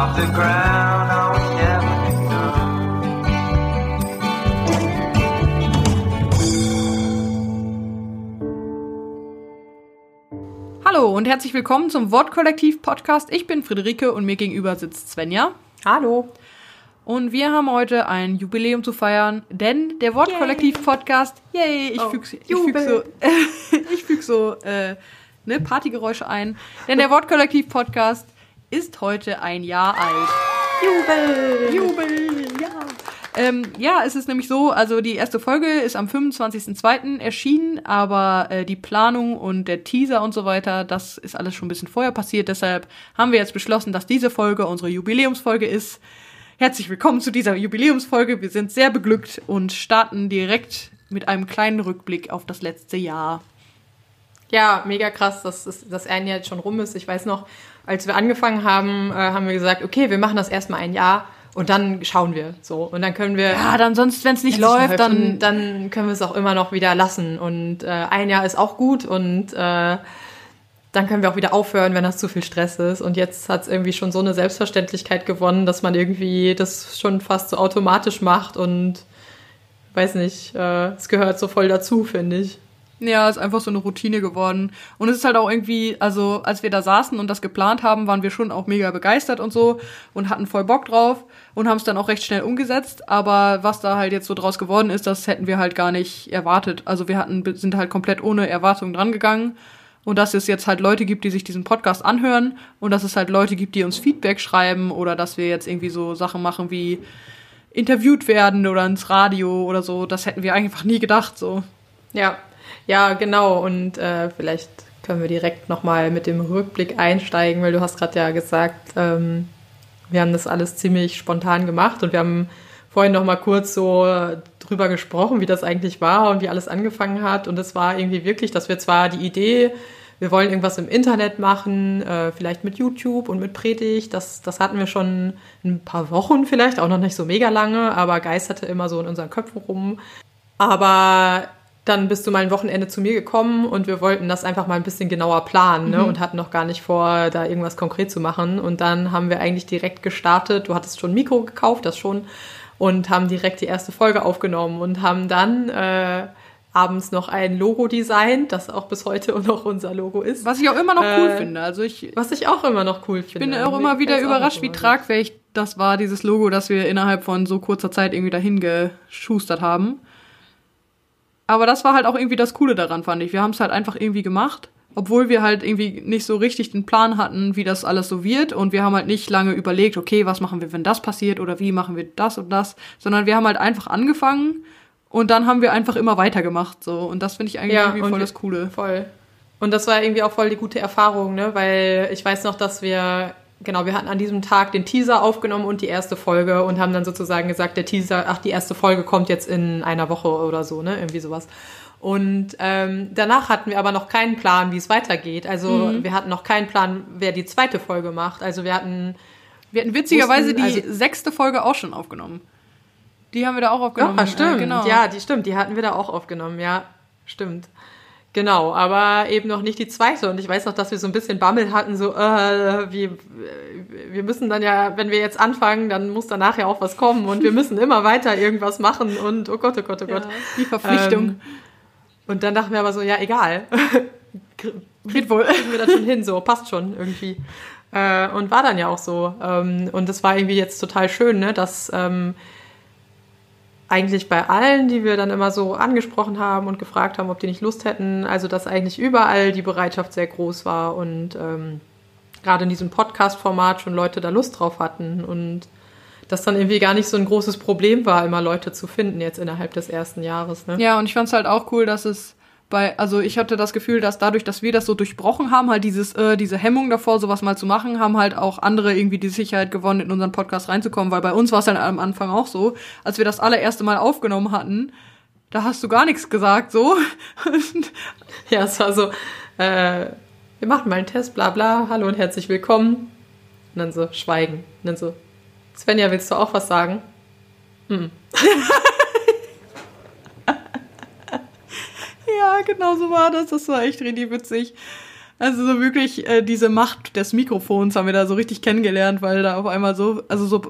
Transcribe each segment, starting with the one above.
off the ground, all we never. Hallo und herzlich willkommen zum Wortkollektiv-Podcast. Ich bin Friederike und mir gegenüber sitzt Svenja. Hallo. Und wir haben heute ein Jubiläum zu feiern, denn der Wortkollektiv-Podcast, yay, ich Oh, füge ich füg so, ich füg so äh, ne, Partygeräusche ein, denn der Wortkollektiv-Podcast ist heute ein Jahr alt. Jubel. Jubel, ja. Ähm, ja, es ist nämlich so, also die erste Folge ist am 25.02. erschienen, aber äh, die Planung und der Teaser und so weiter, das ist alles schon ein bisschen vorher passiert. Deshalb haben wir jetzt beschlossen, dass diese Folge unsere Jubiläumsfolge ist. Herzlich willkommen zu dieser Jubiläumsfolge. Wir sind sehr beglückt und starten direkt mit einem kleinen Rückblick auf das letzte Jahr. Ja, mega krass, dass das, ein Jahr jetzt schon rum ist. Ich weiß noch, als wir angefangen haben, äh, haben wir gesagt, okay, wir machen das erstmal ein Jahr und dann schauen wir so. Und dann können wir. Ja, dann sonst, wenn es nicht Wenn's läuft, dann, dann können wir es auch immer noch wieder lassen. Und äh, ein Jahr ist auch gut und äh, dann können wir auch wieder aufhören, wenn das zu viel Stress ist. Und jetzt hat es irgendwie schon so eine Selbstverständlichkeit gewonnen, dass man irgendwie das schon fast so automatisch macht und weiß nicht, äh, es gehört so voll dazu, finde ich. Ja, ist einfach so eine Routine geworden. Und es ist halt auch irgendwie, also als wir da saßen und das geplant haben, waren wir schon auch mega begeistert und so und hatten voll Bock drauf und haben es dann auch recht schnell umgesetzt. Aber was da halt jetzt so draus geworden ist, das hätten wir halt gar nicht erwartet. Also wir hatten, sind halt komplett ohne Erwartung dran gegangen. Und dass es jetzt halt Leute gibt, die sich diesen Podcast anhören und dass es halt Leute gibt, die uns Feedback schreiben oder dass wir jetzt irgendwie so Sachen machen wie interviewt werden oder ins Radio oder so, das hätten wir einfach nie gedacht, so. Ja, ja, genau. Und äh, vielleicht können wir direkt nochmal mit dem Rückblick einsteigen, weil du hast gerade ja gesagt, ähm, wir haben das alles ziemlich spontan gemacht und wir haben vorhin noch mal kurz so drüber gesprochen, wie das eigentlich war und wie alles angefangen hat. Und es war irgendwie wirklich, dass wir zwar die Idee, wir wollen irgendwas im Internet machen, äh, vielleicht mit YouTube und mit Predigt, das, das hatten wir schon ein paar Wochen vielleicht, auch noch nicht so mega lange, aber geisterte immer so in unseren Köpfen rum. Aber dann bist du mal ein Wochenende zu mir gekommen und wir wollten das einfach mal ein bisschen genauer planen ne? und hatten noch gar nicht vor, da irgendwas konkret zu machen. Und dann haben wir eigentlich direkt gestartet. Du hattest schon ein Mikro gekauft, das schon, und haben direkt die erste Folge aufgenommen und haben dann äh, abends noch ein Logo designt, das auch bis heute noch unser Logo ist. Was ich auch immer noch cool Äh, finde. Also ich Was ich auch immer noch cool finde. bin auch immer wieder überrascht, wie tragfähig das war, dieses Logo, das wir innerhalb von so kurzer Zeit irgendwie dahin geschustert haben. Aber das war halt auch irgendwie das Coole daran, fand ich. Wir haben es halt einfach irgendwie gemacht, obwohl wir halt irgendwie nicht so richtig den Plan hatten, wie das alles so wird. Und wir haben halt nicht lange überlegt, okay, was machen wir, wenn das passiert oder wie machen wir das und das, sondern wir haben halt einfach angefangen und dann haben wir einfach immer weitergemacht. So. Und das finde ich eigentlich Ja, irgendwie voll das Coole. Voll. Und das war irgendwie auch voll die gute Erfahrung, ne? Weil ich weiß noch, dass wir, genau, wir hatten an diesem Tag den Teaser aufgenommen und die erste Folge und haben dann sozusagen gesagt, der Teaser, ach, die erste Folge kommt jetzt in einer Woche oder so, ne? Irgendwie sowas. Und ähm, danach hatten wir aber noch keinen Plan, wie es weitergeht. Also Mhm. wir hatten noch keinen Plan, wer die zweite Folge macht. Also wir hatten Wir hatten witzigerweise Wussten- die also- sechste Folge auch schon aufgenommen. Die haben wir da auch aufgenommen. Ja, stimmt. Äh, genau. Ja, die stimmt. Die hatten wir da auch aufgenommen. Ja, stimmt. Genau, aber eben noch nicht die zweite. Und ich weiß noch, dass wir so ein bisschen Bammel hatten, so, äh, wir, wir müssen dann ja, wenn wir jetzt anfangen, dann muss danach ja auch was kommen und wir müssen immer weiter irgendwas machen und oh Gott, oh Gott, oh Gott. Ja, die Verpflichtung. Ähm, und dann dachten wir aber so, ja, egal. Geht wohl. kriegen wir das schon hin, so, passt schon irgendwie. Äh, und war dann ja auch so. Ähm, und das war irgendwie jetzt total schön, ne, dass ähm, eigentlich bei allen, die wir dann immer so angesprochen haben und gefragt haben, ob die nicht Lust hätten, also dass eigentlich überall die Bereitschaft sehr groß war und ähm, gerade in diesem Podcast-Format schon Leute da Lust drauf hatten und das dann irgendwie gar nicht so ein großes Problem war, immer Leute zu finden jetzt innerhalb des ersten Jahres. Ne? Ja, und ich fand es halt auch cool, dass es bei, also ich hatte das Gefühl, dass dadurch, dass wir das so durchbrochen haben, halt dieses, äh, diese Hemmung davor, sowas mal zu machen, haben halt auch andere irgendwie die Sicherheit gewonnen, in unseren Podcast reinzukommen, weil bei uns war es dann am Anfang auch so, als wir das allererste Mal aufgenommen hatten, da hast du gar nichts gesagt, so. Ja, es war so, äh, wir machen mal einen Test, bla bla, hallo und herzlich willkommen. Und dann so, schweigen. Und dann so, Svenja, willst du auch was sagen? Ja, genau so war das. Das war echt richtig witzig. Also so wirklich äh, diese Macht des Mikrofons haben wir da so richtig kennengelernt, weil da auf einmal so, also so,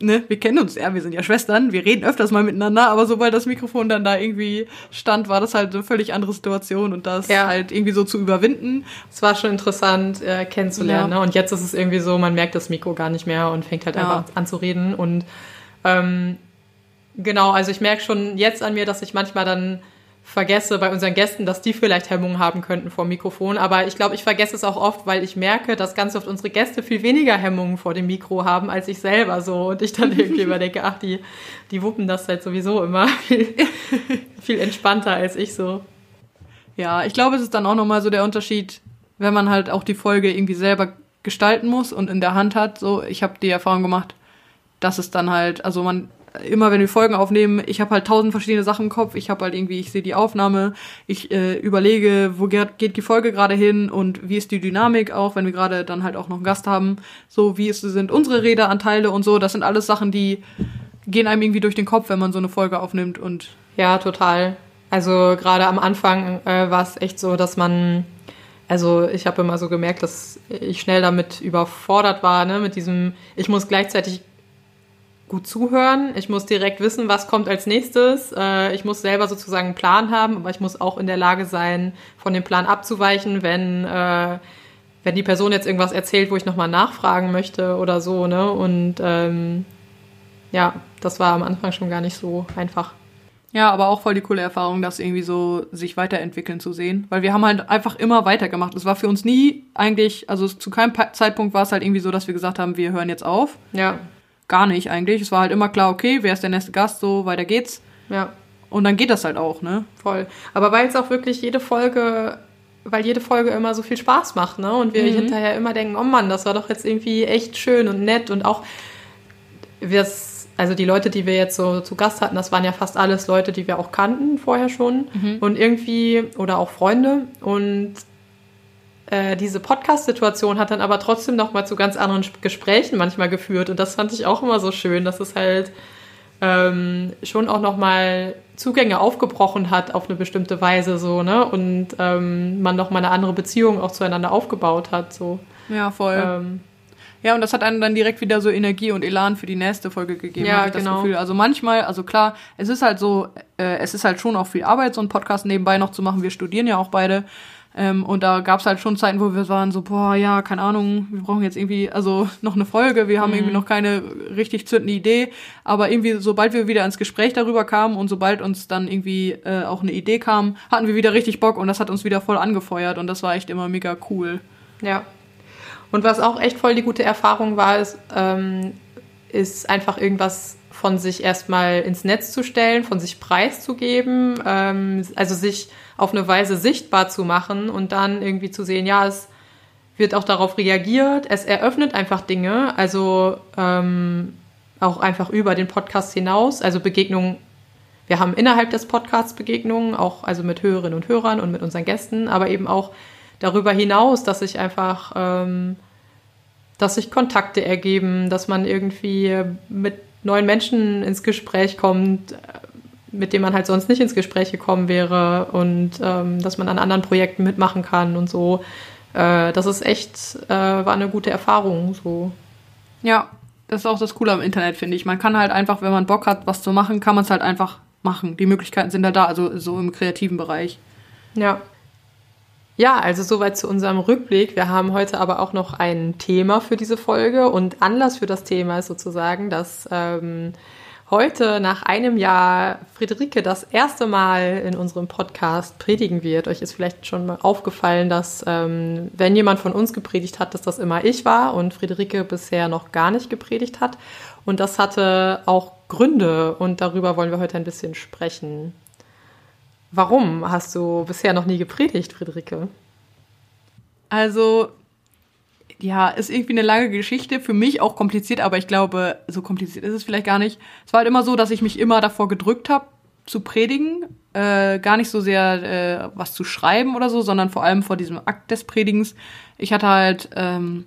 ne, wir kennen uns ja, wir sind ja Schwestern, wir reden öfters mal miteinander, aber sobald das Mikrofon dann da irgendwie stand, war das halt eine völlig andere Situation und das Ja. halt irgendwie so zu überwinden. Es war schon interessant äh, kennenzulernen. Ja. Ne? Und jetzt ist es irgendwie so, man merkt das Mikro gar nicht mehr und fängt halt Ja. einfach an zu reden. Und ähm, genau, also ich merke schon jetzt an mir, dass ich manchmal dann vergesse bei unseren Gästen, dass die vielleicht Hemmungen haben könnten vor dem Mikrofon. Aber ich glaube, ich vergesse es auch oft, weil ich merke, dass ganz oft unsere Gäste viel weniger Hemmungen vor dem Mikro haben als ich selber so. Und ich dann irgendwie immer denke, ach, die, die wuppen das halt sowieso immer viel, viel entspannter als ich so. Ja, ich glaube, es ist dann auch nochmal so der Unterschied, wenn man halt auch die Folge irgendwie selber gestalten muss und in der Hand hat. So, ich habe die Erfahrung gemacht, dass es dann halt, also man immer wenn wir Folgen aufnehmen, ich habe halt tausend verschiedene Sachen im Kopf. Ich habe halt irgendwie, ich sehe die Aufnahme, ich äh, überlege, wo ge- geht die Folge gerade hin und wie ist die Dynamik auch, wenn wir gerade dann halt auch noch einen Gast haben. So, wie ist, sind unsere Redeanteile und so. Das sind alles Sachen, die gehen einem irgendwie durch den Kopf, wenn man so eine Folge aufnimmt und Ja, total. Also gerade am Anfang äh, war es echt so, dass man, also ich habe immer so gemerkt, dass ich schnell damit überfordert war, ne, mit diesem, ich muss gleichzeitig gut zuhören, ich muss direkt wissen, was kommt als nächstes, äh, ich muss selber sozusagen einen Plan haben, aber ich muss auch in der Lage sein, von dem Plan abzuweichen, wenn äh, wenn die Person jetzt irgendwas erzählt, wo ich nochmal nachfragen möchte oder so, ne? Und ähm, ja, das war am Anfang schon gar nicht so einfach. Ja, aber auch voll die coole Erfahrung, das irgendwie so sich weiterentwickeln zu sehen. Weil wir haben halt einfach immer weitergemacht. Es war für uns nie eigentlich, also zu keinem Zeitpunkt war es halt irgendwie so, dass wir gesagt haben, wir hören jetzt auf. Ja, Gar nicht eigentlich. Es war halt immer klar, okay, wer ist der nächste Gast, so weiter geht's. ja, Und dann geht das halt auch, ne? voll. Aber weil es auch wirklich jede Folge, weil jede Folge immer so viel Spaß macht, ne? Und wir hinterher immer denken, oh Mann, das war doch jetzt irgendwie echt schön und nett und auch wir's, also die Leute, die wir jetzt so zu Gast hatten, das waren ja fast alles Leute, die wir auch kannten vorher schon und irgendwie oder auch Freunde und äh, diese Podcast-Situation hat dann aber trotzdem noch mal zu ganz anderen Sp- Gesprächen manchmal geführt und das fand ich auch immer so schön, dass es halt ähm, schon auch noch mal Zugänge aufgebrochen hat auf eine bestimmte Weise so ne und ähm, man noch mal eine andere Beziehung auch zueinander aufgebaut hat so Ja, voll. ähm, Ja, und das hat einem dann direkt wieder so Energie und Elan für die nächste Folge gegeben. Ja, hatte ich genau. Das Gefühl. Also manchmal, also klar, es ist halt so, äh, es ist halt schon auch viel Arbeit, so einen Podcast nebenbei noch zu machen. Wir studieren ja auch beide. Ähm, und da gab's halt schon Zeiten, wo wir waren so, boah, ja, keine Ahnung, wir brauchen jetzt irgendwie, also noch eine Folge, wir haben irgendwie noch keine richtig zündende Idee. Aber irgendwie, sobald wir wieder ins Gespräch darüber kamen und sobald uns dann irgendwie äh, auch eine Idee kam, hatten wir wieder richtig Bock und das hat uns wieder voll angefeuert und das war echt immer mega cool. Ja. Und was auch echt voll die gute Erfahrung war, ist, ähm, ist einfach irgendwas von sich erstmal ins Netz zu stellen, von sich preiszugeben, ähm, also sich auf eine Weise sichtbar zu machen und dann irgendwie zu sehen, ja, es wird auch darauf reagiert, es eröffnet einfach Dinge, also ähm, auch einfach über den Podcast hinaus, also Begegnungen wir haben innerhalb des Podcasts Begegnungen, auch also mit Hörerinnen und Hörern und mit unseren Gästen, aber eben auch darüber hinaus, dass sich einfach, ähm, dass sich Kontakte ergeben, dass man irgendwie mit neuen Menschen ins Gespräch kommt, äh, mit denen man halt sonst nicht ins Gespräch gekommen wäre und ähm, dass man an anderen Projekten mitmachen kann und so. Äh, das ist echt, äh, war eine gute Erfahrung. So. Ja, das ist auch das Coole am Internet, finde ich. Man kann halt einfach, wenn man Bock hat, was zu machen, kann man es halt einfach machen. Die Möglichkeiten sind da da, also so im kreativen Bereich. Ja. Ja, also soweit zu unserem Rückblick. Wir haben heute aber auch noch ein Thema für diese Folge und Anlass für das Thema ist sozusagen, dass ähm, heute nach einem Jahr Friederike das erste Mal in unserem Podcast predigen wird. Euch ist vielleicht schon mal aufgefallen, dass ähm, wenn jemand von uns gepredigt hat, dass das immer ich war und Friederike bisher noch gar nicht gepredigt hat. Und das hatte auch Gründe und darüber wollen wir heute ein bisschen sprechen. Warum hast du bisher noch nie gepredigt, Friederike? Also, ja, ist irgendwie eine lange Geschichte. Für mich auch kompliziert, aber ich glaube, so kompliziert ist es vielleicht gar nicht. Es war halt immer so, dass ich mich immer davor gedrückt habe, zu predigen. Äh, gar nicht so sehr äh, was zu schreiben oder so, sondern vor allem vor diesem Akt des Predigens. Ich hatte halt ähm,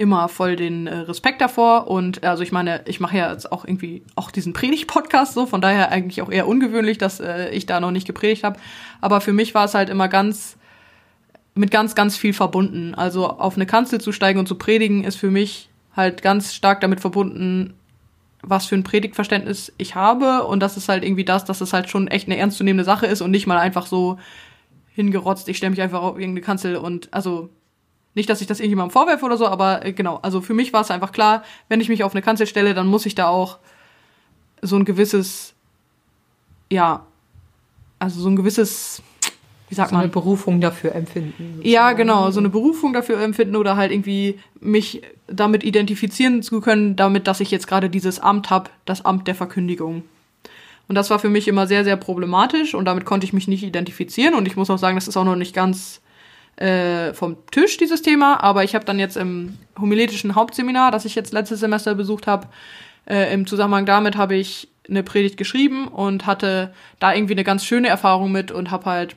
immer voll den äh, Respekt davor und also ich meine, ich mache ja jetzt auch irgendwie auch diesen Predigt-Podcast so, von daher eigentlich auch eher ungewöhnlich, dass äh, ich da noch nicht gepredigt habe. Aber für mich war es halt immer ganz mit ganz, ganz viel verbunden. Also auf eine Kanzel zu steigen und zu predigen ist für mich halt ganz stark damit verbunden, was für ein Predigtverständnis ich habe und das ist halt irgendwie das, dass es halt schon echt eine ernstzunehmende Sache ist und nicht mal einfach so hingerotzt, ich stelle mich einfach auf irgendeine Kanzel und also nicht, dass ich das irgendjemandem vorwerfe oder so, aber äh, genau, also für mich war es einfach klar, wenn ich mich auf eine Kanzel stelle, dann muss ich da auch so ein gewisses, ja, also so ein gewisses, wie sagt so man? eine Berufung dafür empfinden. Ja, genau, so eine Berufung dafür empfinden oder halt irgendwie mich damit identifizieren zu können, damit, dass ich jetzt gerade dieses Amt habe, das Amt der Verkündigung. Und das war für mich immer sehr, sehr problematisch und damit konnte ich mich nicht identifizieren und ich muss auch sagen, das ist auch noch nicht ganz äh, vom Tisch, dieses Thema, aber ich habe dann jetzt im homiletischen Hauptseminar, das ich jetzt letztes Semester besucht habe, äh, im Zusammenhang damit habe ich eine Predigt geschrieben und hatte da irgendwie eine ganz schöne Erfahrung mit und habe halt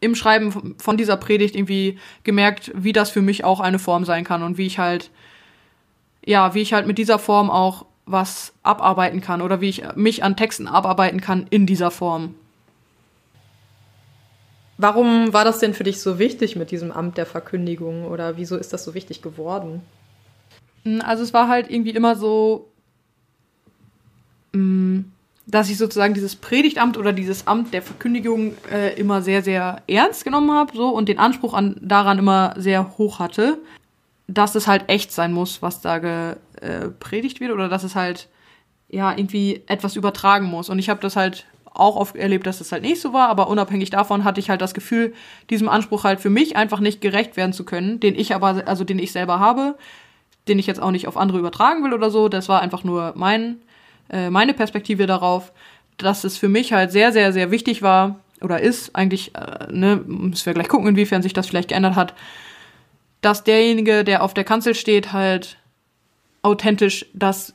im Schreiben von dieser Predigt irgendwie gemerkt, wie das für mich auch eine Form sein kann und wie ich halt, ja, wie ich halt mit dieser Form auch was abarbeiten kann oder wie ich mich an Texten abarbeiten kann in dieser Form. Warum war das denn für dich so wichtig mit diesem Amt der Verkündigung oder wieso ist das so wichtig geworden? Also es war halt irgendwie immer so, mm, dass ich sozusagen dieses Predigtamt oder dieses Amt der Verkündigung äh, immer sehr, sehr ernst genommen habe so, und den Anspruch an, daran immer sehr hoch hatte, dass es halt echt sein muss, was da gepredigt wird oder dass es halt ja irgendwie etwas übertragen muss. Und ich habe das halt auch oft erlebt, dass es halt nicht so war, aber unabhängig davon hatte ich halt das Gefühl, diesem Anspruch halt für mich einfach nicht gerecht werden zu können, den ich aber, also den ich selber habe, den ich jetzt auch nicht auf andere übertragen will oder so. Das war einfach nur mein, äh, meine Perspektive darauf, dass es für mich halt sehr, sehr, sehr wichtig war oder ist, eigentlich, äh, ne, müssen wir gleich gucken, inwiefern sich das vielleicht geändert hat, dass derjenige, der auf der Kanzel steht, halt authentisch das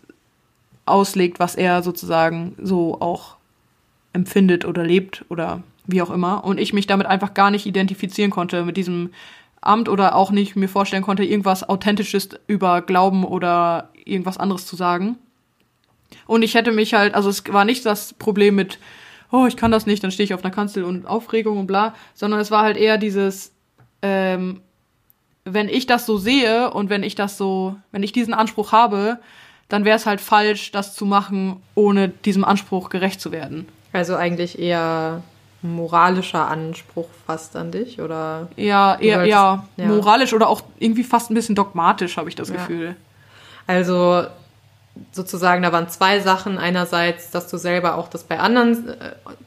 auslegt, was er sozusagen so auch empfindet oder lebt oder wie auch immer. Und ich mich damit einfach gar nicht identifizieren konnte mit diesem Amt oder auch nicht mir vorstellen konnte, irgendwas Authentisches über Glauben oder irgendwas anderes zu sagen. Und ich hätte mich halt, also es war nicht das Problem mit, oh, ich kann das nicht, dann stehe ich auf einer Kanzel und Aufregung und bla, sondern es war halt eher dieses, ähm, wenn ich das so sehe und wenn ich das so, wenn ich diesen Anspruch habe, dann wäre es halt falsch, das zu machen, ohne diesem Anspruch gerecht zu werden. Also eigentlich eher moralischer Anspruch fast an dich, oder? Ja, eher, wolltest- ja, ja. moralisch oder auch irgendwie fast ein bisschen dogmatisch, habe ich das Ja. Gefühl. Also sozusagen, da waren zwei Sachen. Einerseits, dass du selber auch das bei anderen äh,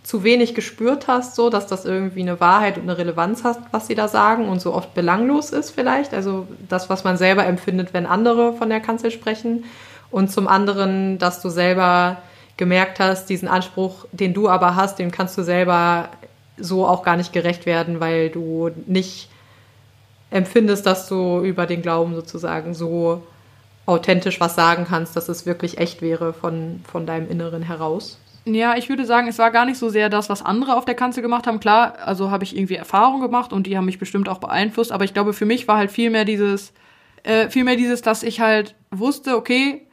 zu wenig gespürt hast, so, dass das irgendwie eine Wahrheit und eine Relevanz hast, was sie da sagen und so oft belanglos ist vielleicht. Also das, was man selber empfindet, wenn andere von der Kanzel sprechen. Und zum anderen, dass du selber gemerkt hast, diesen Anspruch, den du aber hast, dem kannst du selber so auch gar nicht gerecht werden, weil du nicht empfindest, dass du über den Glauben sozusagen so authentisch was sagen kannst, dass es wirklich echt wäre von, von deinem Inneren heraus. Ja, ich würde sagen, es war gar nicht so sehr das, was andere auf der Kanzel gemacht haben. Klar, also habe ich irgendwie Erfahrung gemacht und die haben mich bestimmt auch beeinflusst, aber ich glaube, für mich war halt viel dieses, äh, viel mehr dieses, dass ich halt wusste, okay,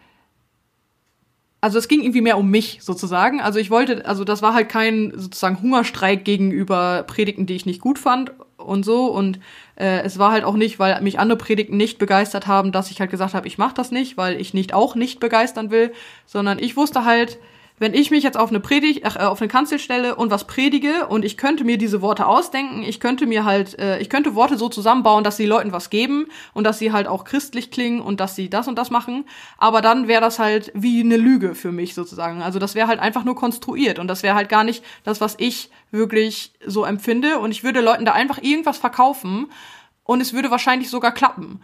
also es ging irgendwie mehr um mich sozusagen. Also ich wollte, also das war halt kein sozusagen Hungerstreik gegenüber Predigten, die ich nicht gut fand und so. Und äh, es war halt auch nicht, weil mich andere Predigten nicht begeistert haben, dass ich halt gesagt habe, ich mache das nicht, weil ich nicht auch nicht begeistern will, sondern ich wusste halt, wenn ich mich jetzt auf eine Predigt, äh, auf eine Kanzel stelle und was predige und ich könnte mir diese Worte ausdenken, ich könnte mir halt, äh, ich könnte Worte so zusammenbauen, dass sie Leuten was geben und dass sie halt auch christlich klingen und dass sie das und das machen, aber dann wäre das halt wie eine Lüge für mich sozusagen. Also das wäre halt einfach nur konstruiert und das wäre halt gar nicht das, was ich wirklich so empfinde und ich würde Leuten da einfach irgendwas verkaufen und es würde wahrscheinlich sogar klappen.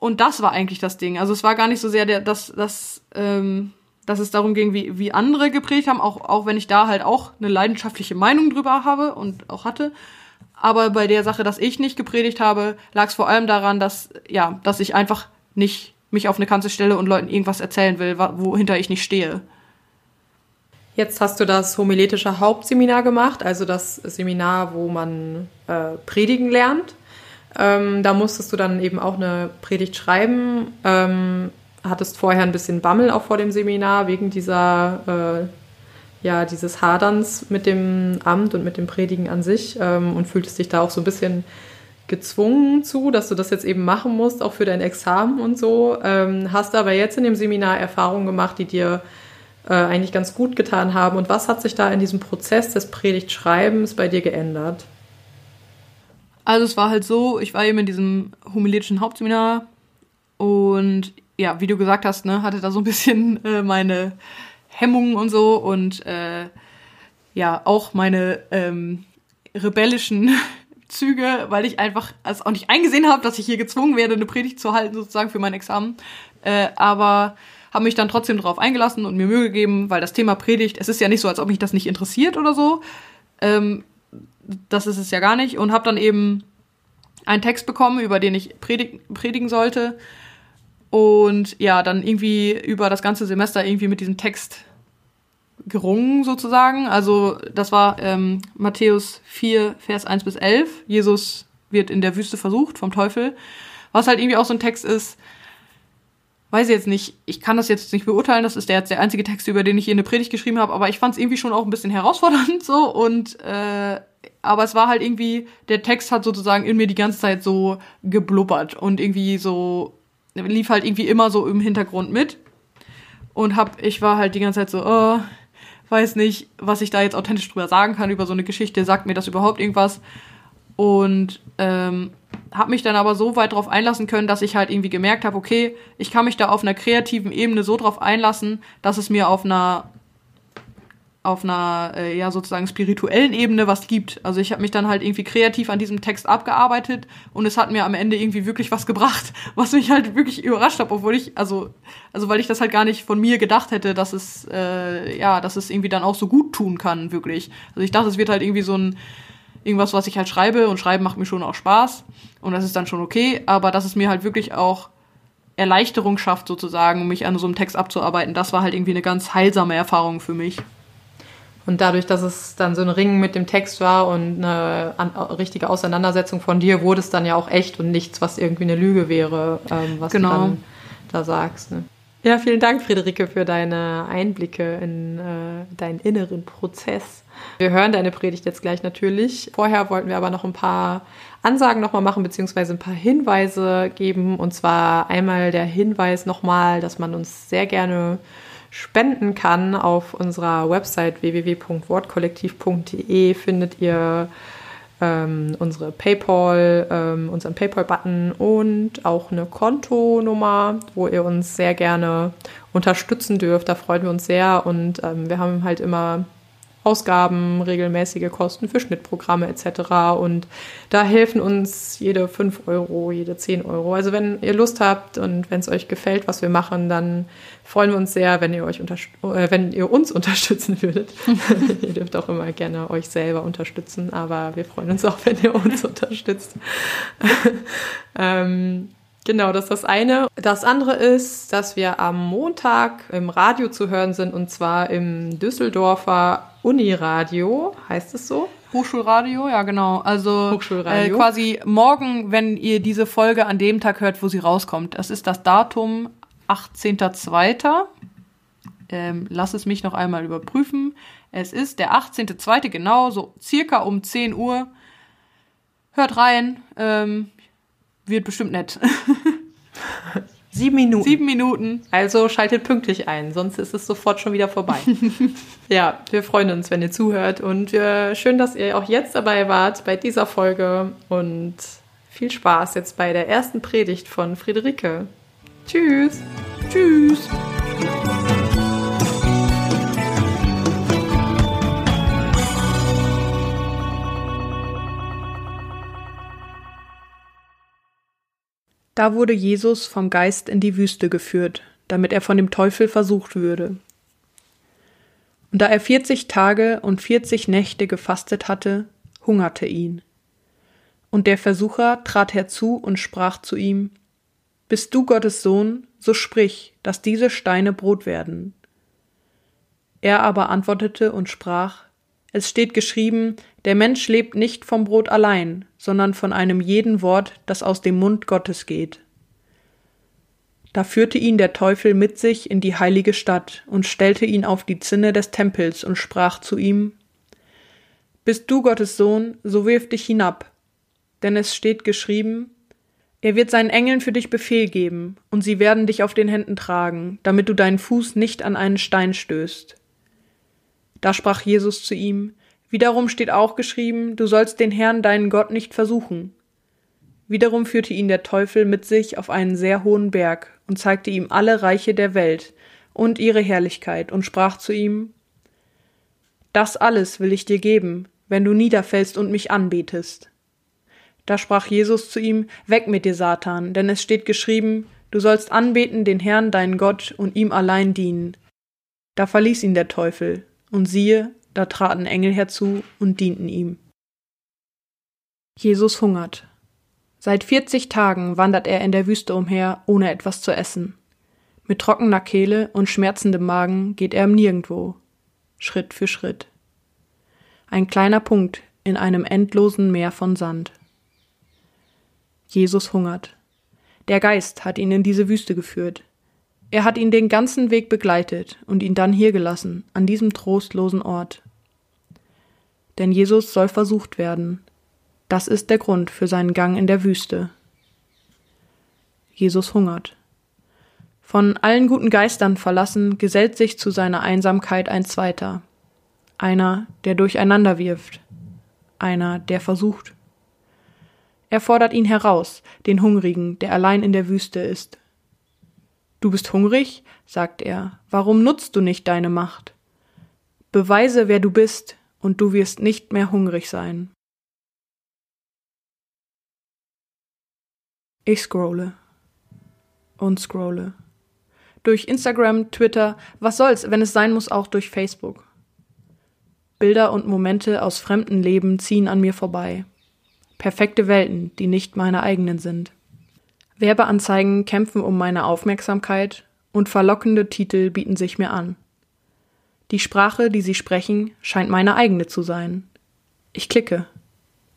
Und das war eigentlich das Ding. Also es war gar nicht so sehr der, das, das, ähm, dass es darum ging, wie, wie andere geprägt haben, auch, auch wenn ich da halt auch eine leidenschaftliche Meinung drüber habe und auch hatte. Aber bei der Sache, dass ich nicht gepredigt habe, lag es vor allem daran, dass, ja, dass ich einfach nicht mich auf eine Kanzel stelle und Leuten irgendwas erzählen will, wohinter ich nicht stehe. Jetzt hast du das homiletische Hauptseminar gemacht, also das Seminar, wo man äh, predigen lernt. Ähm, da musstest du dann eben auch eine Predigt schreiben. Ähm, hattest vorher ein bisschen Bammel auch vor dem Seminar wegen dieser, äh, ja, dieses Haderns mit dem Amt und mit dem Predigen an sich ähm, und fühltest dich da auch so ein bisschen gezwungen zu, dass du das jetzt eben machen musst, auch für dein Examen und so. Ähm, hast aber jetzt in dem Seminar Erfahrungen gemacht, die dir äh, eigentlich ganz gut getan haben. Und was hat sich da in diesem Prozess des Predigtschreibens bei dir geändert? Also es war halt so, ich war eben in diesem homiletischen Hauptseminar und ja, wie du gesagt hast, ne, hatte da so ein bisschen äh, meine Hemmungen und so und äh, ja, auch meine ähm, rebellischen Züge, weil ich einfach also auch nicht eingesehen habe, dass ich hier gezwungen werde, eine Predigt zu halten, sozusagen für mein Examen. Äh, aber habe mich dann trotzdem darauf eingelassen und mir Mühe gegeben, weil das Thema Predigt, es ist ja nicht so, als ob mich das nicht interessiert oder so. Ähm, das ist es ja gar nicht. Und habe dann eben einen Text bekommen, über den ich predig predigen sollte. Und ja, dann irgendwie über das ganze Semester irgendwie mit diesem Text gerungen sozusagen. Also das war ähm, Matthäus 4, Vers 1 bis 11. Jesus wird in der Wüste versucht vom Teufel. Was halt irgendwie auch so ein Text ist, weiß ich jetzt nicht, ich kann das jetzt nicht beurteilen, das ist der jetzt der einzige Text, über den ich hier eine Predigt geschrieben habe, aber ich fand es irgendwie schon auch ein bisschen herausfordernd so und äh, aber es war halt irgendwie, der Text hat sozusagen in mir die ganze Zeit so geblubbert und irgendwie so, lief halt irgendwie immer so im Hintergrund mit und hab, ich war halt die ganze Zeit so, oh, weiß nicht, was ich da jetzt authentisch drüber sagen kann über so eine Geschichte, sagt mir das überhaupt irgendwas? Und ähm, habe mich dann aber so weit darauf einlassen können, dass ich halt irgendwie gemerkt habe, okay, ich kann mich da auf einer kreativen Ebene so drauf einlassen, dass es mir auf einer auf einer äh, ja sozusagen spirituellen Ebene was gibt. Also ich habe mich dann halt irgendwie kreativ an diesem Text abgearbeitet und es hat mir am Ende irgendwie wirklich was gebracht, was mich halt wirklich überrascht hat, obwohl ich also also weil ich das halt gar nicht von mir gedacht hätte, dass es äh, ja dass es irgendwie dann auch so gut tun kann wirklich. Also ich dachte, es wird halt irgendwie so ein irgendwas, was ich halt schreibe und schreiben macht mir schon auch Spaß und das ist dann schon okay, aber dass es mir halt wirklich auch Erleichterung schafft sozusagen, mich an so einem Text abzuarbeiten, das war halt irgendwie eine ganz heilsame Erfahrung für mich. Und dadurch, dass es dann so ein Ring mit dem Text war und eine richtige Auseinandersetzung von dir, wurde es dann ja auch echt und nichts, was irgendwie eine Lüge wäre, ähm, was genau. du dann da sagst. Ne? Ja, vielen Dank, Friederike, für deine Einblicke in äh, deinen inneren Prozess. Wir hören deine Predigt jetzt gleich natürlich. Vorher wollten wir aber noch ein paar Ansagen nochmal machen, beziehungsweise ein paar Hinweise geben. Und zwar einmal der Hinweis nochmal, dass man uns sehr gerne spenden kann. Auf unserer Website www.wortkollektiv.de findet ihr ähm, unsere PayPal, ähm, unseren PayPal-Button und auch eine Kontonummer, wo ihr uns sehr gerne unterstützen dürft. Da freuen wir uns sehr und ähm, wir haben halt immer Ausgaben, regelmäßige Kosten für Schnittprogramme etc. Und da helfen uns jede 5 Euro, jede 10 Euro. Also wenn ihr Lust habt und wenn es euch gefällt, was wir machen, dann freuen wir uns sehr, wenn ihr, euch äh, wenn ihr uns unterstützen würdet. ihr dürft auch immer gerne euch selber unterstützen, aber wir freuen uns auch, wenn ihr uns unterstützt. ähm, Genau, das ist das eine. Das andere ist, dass wir am Montag im Radio zu hören sind und zwar im Düsseldorfer Uniradio, heißt es so? Hochschulradio, ja genau. Also Hochschulradio. Äh, quasi morgen, wenn ihr diese Folge an dem Tag hört, wo sie rauskommt. Das ist das Datum 18.02. Ähm, lass es mich noch einmal überprüfen. Es ist der 18.02. genau, so circa um 10 Uhr. Hört rein. Ähm, wird bestimmt nett. Sieben Minuten. Sieben Minuten. Also schaltet pünktlich ein, sonst ist es sofort schon wieder vorbei. ja, wir freuen uns, wenn ihr zuhört und wir, schön, dass ihr auch jetzt dabei wart bei dieser Folge und viel Spaß jetzt bei der ersten Predigt von Friederike. Tschüss. Tschüss. Da wurde Jesus vom Geist in die Wüste geführt, damit er von dem Teufel versucht würde. Und da er vierzig Tage und vierzig Nächte gefastet hatte, hungerte ihn. Und der Versucher trat herzu und sprach zu ihm, Bist du Gottes Sohn, so sprich, dass diese Steine Brot werden. Er aber antwortete und sprach, es steht geschrieben, der Mensch lebt nicht vom Brot allein, sondern von einem jeden Wort, das aus dem Mund Gottes geht. Da führte ihn der Teufel mit sich in die heilige Stadt und stellte ihn auf die Zinne des Tempels und sprach zu ihm Bist du Gottes Sohn, so wirf dich hinab, denn es steht geschrieben Er wird seinen Engeln für dich Befehl geben, und sie werden dich auf den Händen tragen, damit du deinen Fuß nicht an einen Stein stößt. Da sprach Jesus zu ihm Wiederum steht auch geschrieben, du sollst den Herrn deinen Gott nicht versuchen. Wiederum führte ihn der Teufel mit sich auf einen sehr hohen Berg und zeigte ihm alle Reiche der Welt und ihre Herrlichkeit und sprach zu ihm, Das alles will ich dir geben, wenn du niederfällst und mich anbetest. Da sprach Jesus zu ihm, Weg mit dir, Satan, denn es steht geschrieben, du sollst anbeten den Herrn deinen Gott und ihm allein dienen. Da verließ ihn der Teufel, und siehe, da traten Engel herzu und dienten ihm. Jesus hungert. Seit 40 Tagen wandert er in der Wüste umher, ohne etwas zu essen. Mit trockener Kehle und schmerzendem Magen geht er Nirgendwo, Schritt für Schritt. Ein kleiner Punkt in einem endlosen Meer von Sand. Jesus hungert. Der Geist hat ihn in diese Wüste geführt. Er hat ihn den ganzen Weg begleitet und ihn dann hier gelassen, an diesem trostlosen Ort. Denn Jesus soll versucht werden. Das ist der Grund für seinen Gang in der Wüste. Jesus hungert. Von allen guten Geistern verlassen, gesellt sich zu seiner Einsamkeit ein zweiter. Einer, der durcheinander wirft. Einer, der versucht. Er fordert ihn heraus, den Hungrigen, der allein in der Wüste ist. Du bist hungrig? sagt er. Warum nutzt du nicht deine Macht? Beweise, wer du bist, und du wirst nicht mehr hungrig sein. Ich scrolle und scrolle. Durch Instagram, Twitter, was soll's, wenn es sein muss, auch durch Facebook. Bilder und Momente aus fremden Leben ziehen an mir vorbei. Perfekte Welten, die nicht meine eigenen sind. Werbeanzeigen kämpfen um meine Aufmerksamkeit und verlockende Titel bieten sich mir an. Die Sprache, die sie sprechen, scheint meine eigene zu sein. Ich klicke.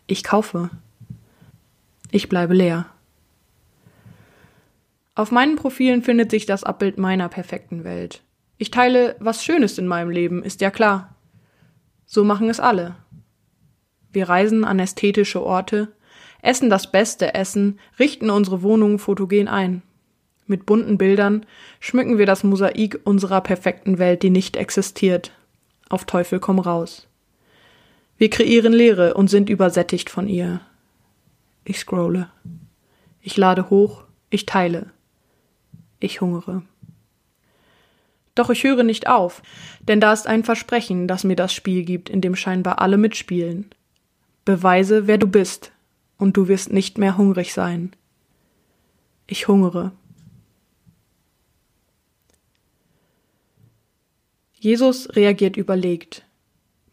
Ich kaufe. Ich bleibe leer. Auf meinen Profilen findet sich das Abbild meiner perfekten Welt. Ich teile, was Schönes in meinem Leben, ist ja klar. So machen es alle. Wir reisen an ästhetische Orte, essen das beste Essen, richten unsere Wohnungen fotogen ein. Mit bunten Bildern schmücken wir das Mosaik unserer perfekten Welt, die nicht existiert. Auf Teufel komm raus. Wir kreieren Leere und sind übersättigt von ihr. Ich scrolle. Ich lade hoch, ich teile. Ich hungere. Doch ich höre nicht auf, denn da ist ein Versprechen, das mir das Spiel gibt, in dem scheinbar alle mitspielen. Beweise, wer du bist, und du wirst nicht mehr hungrig sein. Ich hungere. Jesus reagiert überlegt.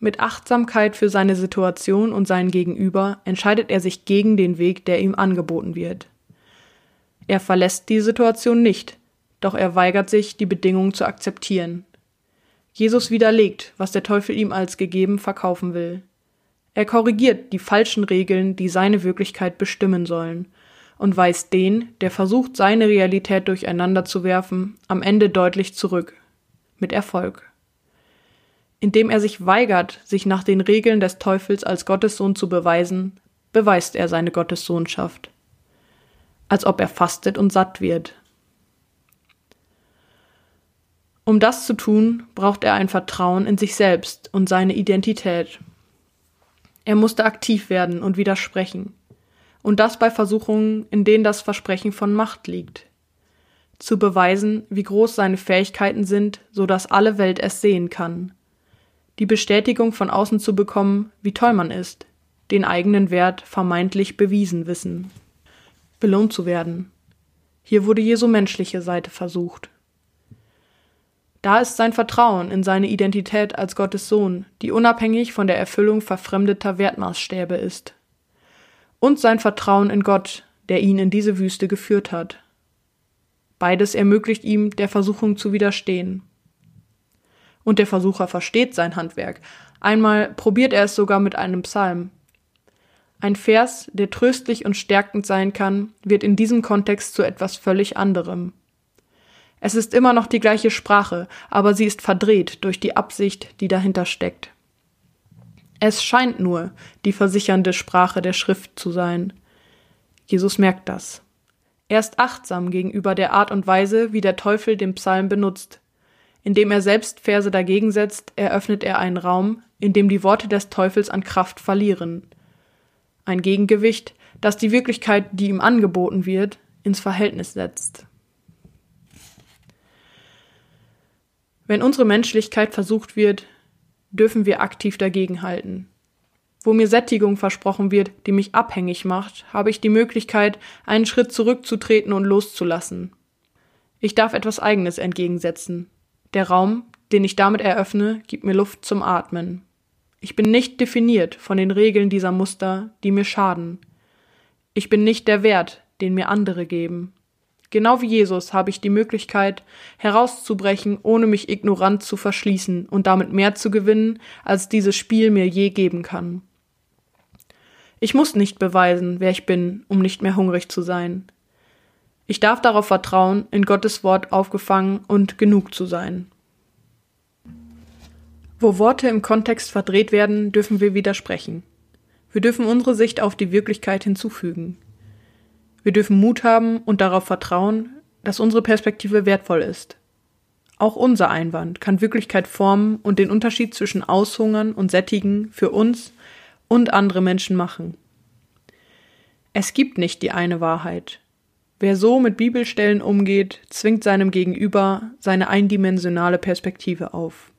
Mit Achtsamkeit für seine Situation und sein Gegenüber entscheidet er sich gegen den Weg, der ihm angeboten wird. Er verlässt die Situation nicht, doch er weigert sich, die Bedingungen zu akzeptieren. Jesus widerlegt, was der Teufel ihm als gegeben verkaufen will. Er korrigiert die falschen Regeln, die seine Wirklichkeit bestimmen sollen, und weist den, der versucht, seine Realität durcheinander zu werfen, am Ende deutlich zurück. Mit Erfolg. Indem er sich weigert, sich nach den Regeln des Teufels als Gottessohn zu beweisen, beweist er seine Gottessohnschaft. Als ob er fastet und satt wird. Um das zu tun, braucht er ein Vertrauen in sich selbst und seine Identität. Er musste aktiv werden und widersprechen. Und das bei Versuchungen, in denen das Versprechen von Macht liegt. Zu beweisen, wie groß seine Fähigkeiten sind, so dass alle Welt es sehen kann. Die Bestätigung von außen zu bekommen, wie toll man ist. Den eigenen Wert vermeintlich bewiesen wissen. Belohnt zu werden. Hier wurde Jesu menschliche Seite versucht. Da ist sein Vertrauen in seine Identität als Gottes Sohn, die unabhängig von der Erfüllung verfremdeter Wertmaßstäbe ist. Und sein Vertrauen in Gott, der ihn in diese Wüste geführt hat. Beides ermöglicht ihm, der Versuchung zu widerstehen. Und der Versucher versteht sein Handwerk. Einmal probiert er es sogar mit einem Psalm. Ein Vers, der tröstlich und stärkend sein kann, wird in diesem Kontext zu etwas völlig anderem. Es ist immer noch die gleiche Sprache, aber sie ist verdreht durch die Absicht, die dahinter steckt. Es scheint nur die versichernde Sprache der Schrift zu sein. Jesus merkt das. Er ist achtsam gegenüber der Art und Weise, wie der Teufel den Psalm benutzt. Indem er selbst Verse dagegen setzt, eröffnet er einen Raum, in dem die Worte des Teufels an Kraft verlieren. Ein Gegengewicht, das die Wirklichkeit, die ihm angeboten wird, ins Verhältnis setzt. Wenn unsere Menschlichkeit versucht wird, dürfen wir aktiv dagegenhalten. Wo mir Sättigung versprochen wird, die mich abhängig macht, habe ich die Möglichkeit, einen Schritt zurückzutreten und loszulassen. Ich darf etwas Eigenes entgegensetzen. Der Raum, den ich damit eröffne, gibt mir Luft zum Atmen. Ich bin nicht definiert von den Regeln dieser Muster, die mir schaden. Ich bin nicht der Wert, den mir andere geben. Genau wie Jesus habe ich die Möglichkeit, herauszubrechen, ohne mich ignorant zu verschließen und damit mehr zu gewinnen, als dieses Spiel mir je geben kann. Ich muss nicht beweisen, wer ich bin, um nicht mehr hungrig zu sein. Ich darf darauf vertrauen, in Gottes Wort aufgefangen und genug zu sein. Wo Worte im Kontext verdreht werden, dürfen wir widersprechen. Wir dürfen unsere Sicht auf die Wirklichkeit hinzufügen. Wir dürfen Mut haben und darauf vertrauen, dass unsere Perspektive wertvoll ist. Auch unser Einwand kann Wirklichkeit formen und den Unterschied zwischen Aushungern und Sättigen für uns und andere Menschen machen. Es gibt nicht die eine Wahrheit. Wer so mit Bibelstellen umgeht, zwingt seinem Gegenüber seine eindimensionale Perspektive auf.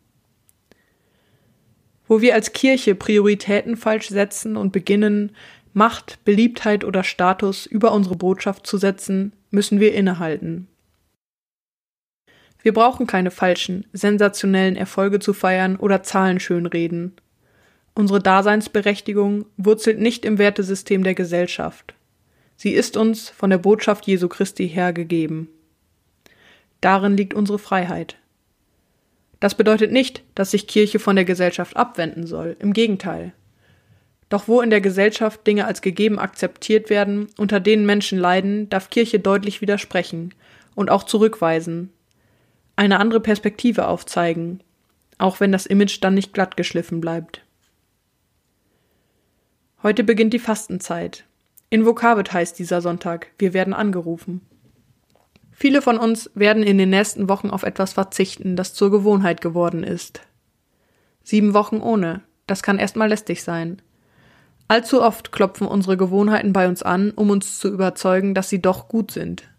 Wo wir als Kirche Prioritäten falsch setzen und beginnen, Macht, Beliebtheit oder Status über unsere Botschaft zu setzen, müssen wir innehalten. Wir brauchen keine falschen, sensationellen Erfolge zu feiern oder Zahlen schönreden. Unsere Daseinsberechtigung wurzelt nicht im Wertesystem der Gesellschaft. Sie ist uns von der Botschaft Jesu Christi hergegeben. Darin liegt unsere Freiheit. Das bedeutet nicht, dass sich Kirche von der Gesellschaft abwenden soll, im Gegenteil. Doch wo in der Gesellschaft Dinge als gegeben akzeptiert werden, unter denen Menschen leiden, darf Kirche deutlich widersprechen und auch zurückweisen, eine andere Perspektive aufzeigen, auch wenn das Image dann nicht glatt geschliffen bleibt. Heute beginnt die Fastenzeit. In Vokabit heißt dieser Sonntag, wir werden angerufen. Viele von uns werden in den nächsten Wochen auf etwas verzichten, das zur Gewohnheit geworden ist. Sieben Wochen ohne, das kann erstmal lästig sein. Allzu oft klopfen unsere Gewohnheiten bei uns an, um uns zu überzeugen, dass sie doch gut sind.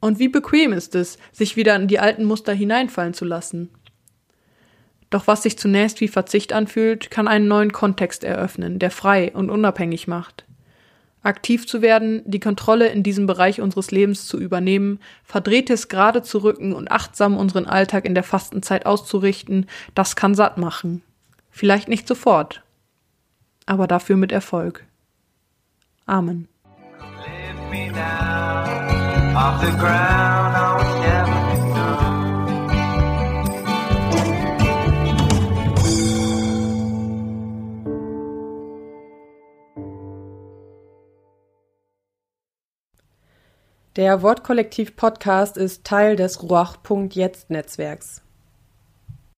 Und wie bequem ist es, sich wieder in die alten Muster hineinfallen zu lassen. Doch was sich zunächst wie Verzicht anfühlt, kann einen neuen Kontext eröffnen, der frei und unabhängig macht. Aktiv zu werden, die Kontrolle in diesem Bereich unseres Lebens zu übernehmen, verdrehtes gerade zu rücken und achtsam unseren Alltag in der Fastenzeit auszurichten, das kann satt machen. Vielleicht nicht sofort, aber dafür mit Erfolg. Amen. Der Wortkollektiv Podcast ist Teil des Ruach.jetzt Netzwerks.